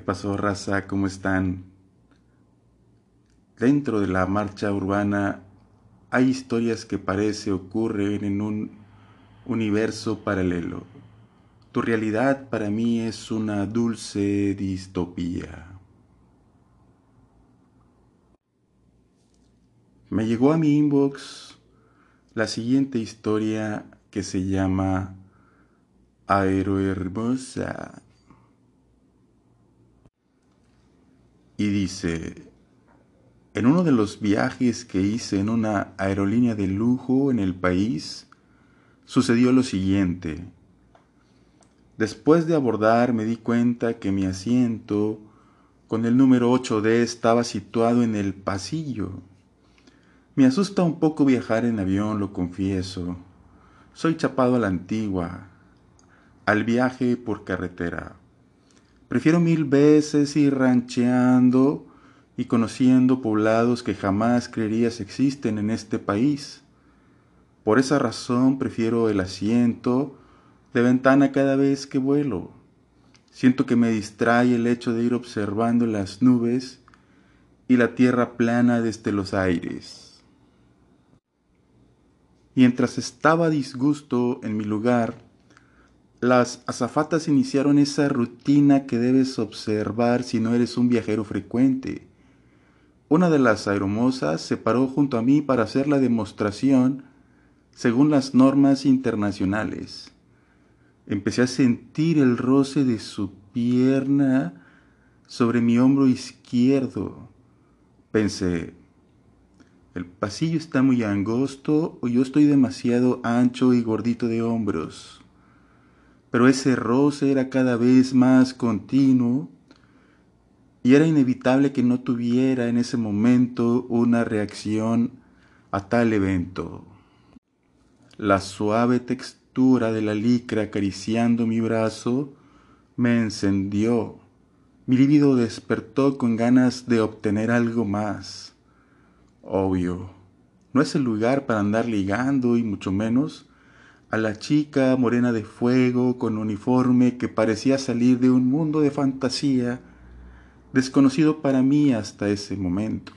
¿Qué pasó, raza? ¿Cómo están? Dentro de la marcha urbana hay historias que parece ocurren en un universo paralelo. Tu realidad para mí es una dulce distopía. Me llegó a mi inbox la siguiente historia que se llama Aerohermosa. Y dice, en uno de los viajes que hice en una aerolínea de lujo en el país, sucedió lo siguiente. Después de abordar me di cuenta que mi asiento con el número 8D estaba situado en el pasillo. Me asusta un poco viajar en avión, lo confieso. Soy chapado a la antigua, al viaje por carretera. Prefiero mil veces ir rancheando y conociendo poblados que jamás creerías existen en este país. Por esa razón prefiero el asiento de ventana cada vez que vuelo. Siento que me distrae el hecho de ir observando las nubes y la tierra plana desde los aires. Mientras estaba disgusto en mi lugar, las azafatas iniciaron esa rutina que debes observar si no eres un viajero frecuente. Una de las aeromosas se paró junto a mí para hacer la demostración según las normas internacionales. Empecé a sentir el roce de su pierna sobre mi hombro izquierdo. Pensé, el pasillo está muy angosto o yo estoy demasiado ancho y gordito de hombros pero ese roce era cada vez más continuo y era inevitable que no tuviera en ese momento una reacción a tal evento. La suave textura de la licra acariciando mi brazo me encendió. Mi líbido despertó con ganas de obtener algo más. Obvio, no es el lugar para andar ligando y mucho menos a la chica morena de fuego con uniforme que parecía salir de un mundo de fantasía desconocido para mí hasta ese momento.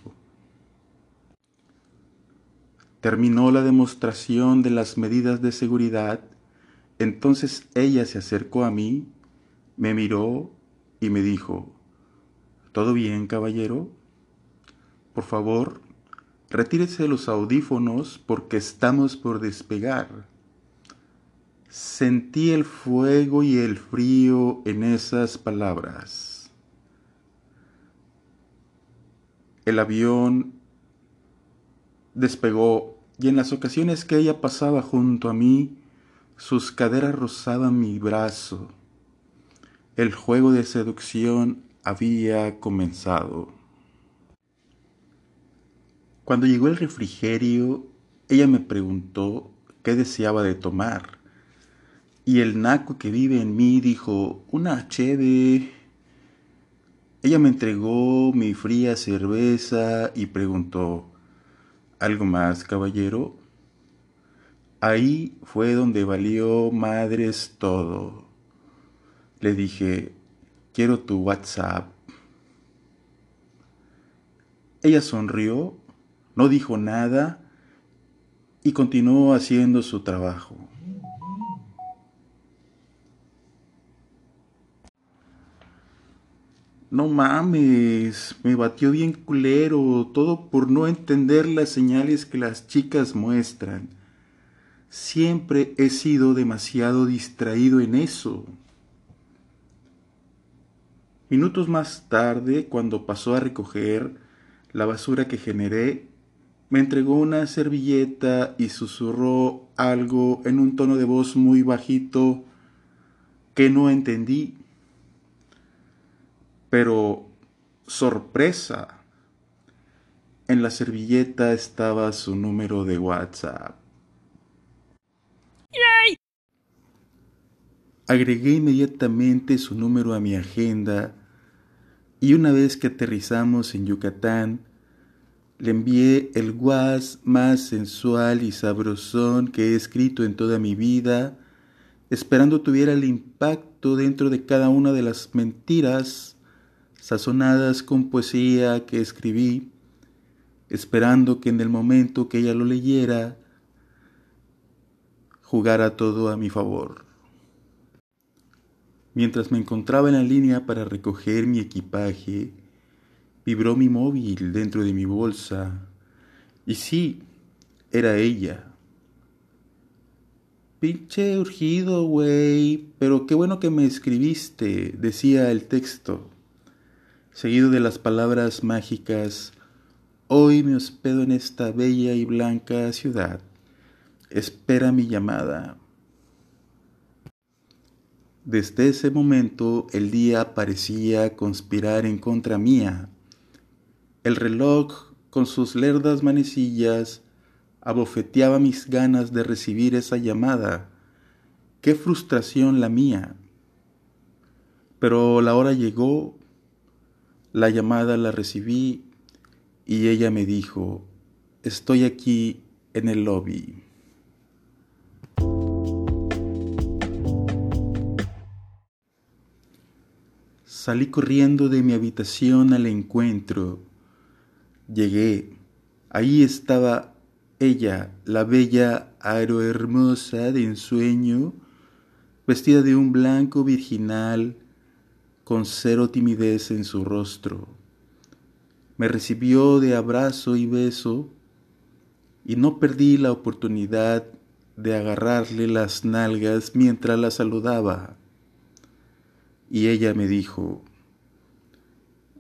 Terminó la demostración de las medidas de seguridad, entonces ella se acercó a mí, me miró y me dijo, ¿Todo bien, caballero? Por favor, retírese los audífonos porque estamos por despegar. Sentí el fuego y el frío en esas palabras. El avión despegó y en las ocasiones que ella pasaba junto a mí, sus caderas rozaban mi brazo. El juego de seducción había comenzado. Cuando llegó el refrigerio, ella me preguntó qué deseaba de tomar. Y el naco que vive en mí dijo, una cheve. Ella me entregó mi fría cerveza y preguntó, ¿algo más, caballero? Ahí fue donde valió madres todo. Le dije, quiero tu WhatsApp. Ella sonrió, no dijo nada y continuó haciendo su trabajo. No mames, me batió bien culero, todo por no entender las señales que las chicas muestran. Siempre he sido demasiado distraído en eso. Minutos más tarde, cuando pasó a recoger la basura que generé, me entregó una servilleta y susurró algo en un tono de voz muy bajito que no entendí. Pero, sorpresa, en la servilleta estaba su número de WhatsApp. Agregué inmediatamente su número a mi agenda y una vez que aterrizamos en Yucatán, le envié el WhatsApp más sensual y sabrosón que he escrito en toda mi vida, esperando tuviera el impacto dentro de cada una de las mentiras sazonadas con poesía que escribí, esperando que en el momento que ella lo leyera, jugara todo a mi favor. Mientras me encontraba en la línea para recoger mi equipaje, vibró mi móvil dentro de mi bolsa. Y sí, era ella. Pinche urgido, güey, pero qué bueno que me escribiste, decía el texto, seguido de las palabras mágicas, hoy me hospedo en esta bella y blanca ciudad, espera mi llamada. Desde ese momento el día parecía conspirar en contra mía. El reloj, con sus lerdas manecillas, abofeteaba mis ganas de recibir esa llamada. Qué frustración la mía. Pero la hora llegó, la llamada la recibí y ella me dijo, estoy aquí en el lobby. Salí corriendo de mi habitación al encuentro. Llegué. Ahí estaba ella, la bella hermosa de ensueño, vestida de un blanco virginal, con cero timidez en su rostro. Me recibió de abrazo y beso, y no perdí la oportunidad de agarrarle las nalgas mientras la saludaba. Y ella me dijo,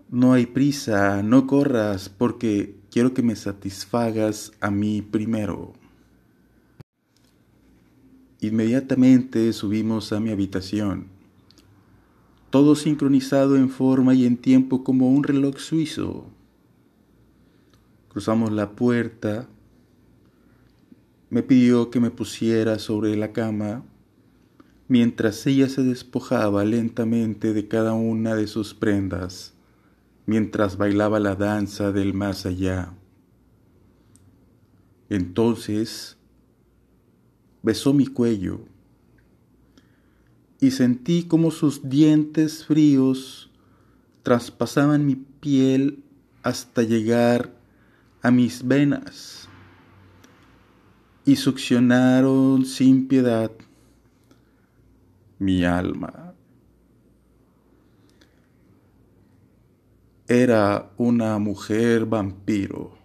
no hay prisa, no corras, porque quiero que me satisfagas a mí primero. Inmediatamente subimos a mi habitación, todo sincronizado en forma y en tiempo como un reloj suizo. Cruzamos la puerta, me pidió que me pusiera sobre la cama mientras ella se despojaba lentamente de cada una de sus prendas, mientras bailaba la danza del más allá. Entonces besó mi cuello y sentí como sus dientes fríos traspasaban mi piel hasta llegar a mis venas y succionaron sin piedad mi alma. Era una mujer vampiro.